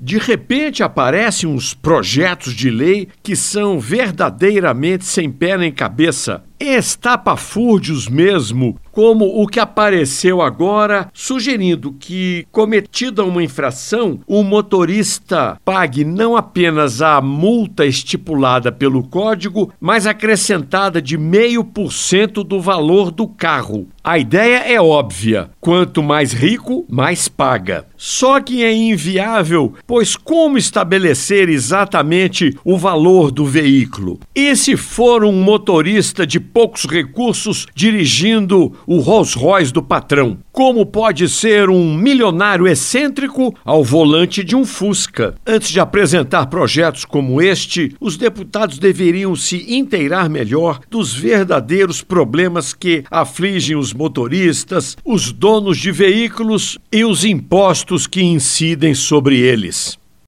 de repente aparecem uns projetos de lei que são verdadeiramente sem pé nem cabeça estapafúrdios mesmo, como o que apareceu agora, sugerindo que, cometida uma infração, o motorista pague não apenas a multa estipulada pelo código, mas acrescentada de meio por cento do valor do carro. A ideia é óbvia: quanto mais rico, mais paga. Só que é inviável, pois como estabelecer exatamente o valor do veículo? E se for um motorista de poucos recursos dirigindo o Rolls Royce do patrão? Como pode ser um milionário excêntrico ao volante de um Fusca? Antes de apresentar projetos como este, os deputados deveriam se inteirar melhor dos verdadeiros problemas que afligem os motoristas, os donos de veículos e os impostos que incidem sobre eles.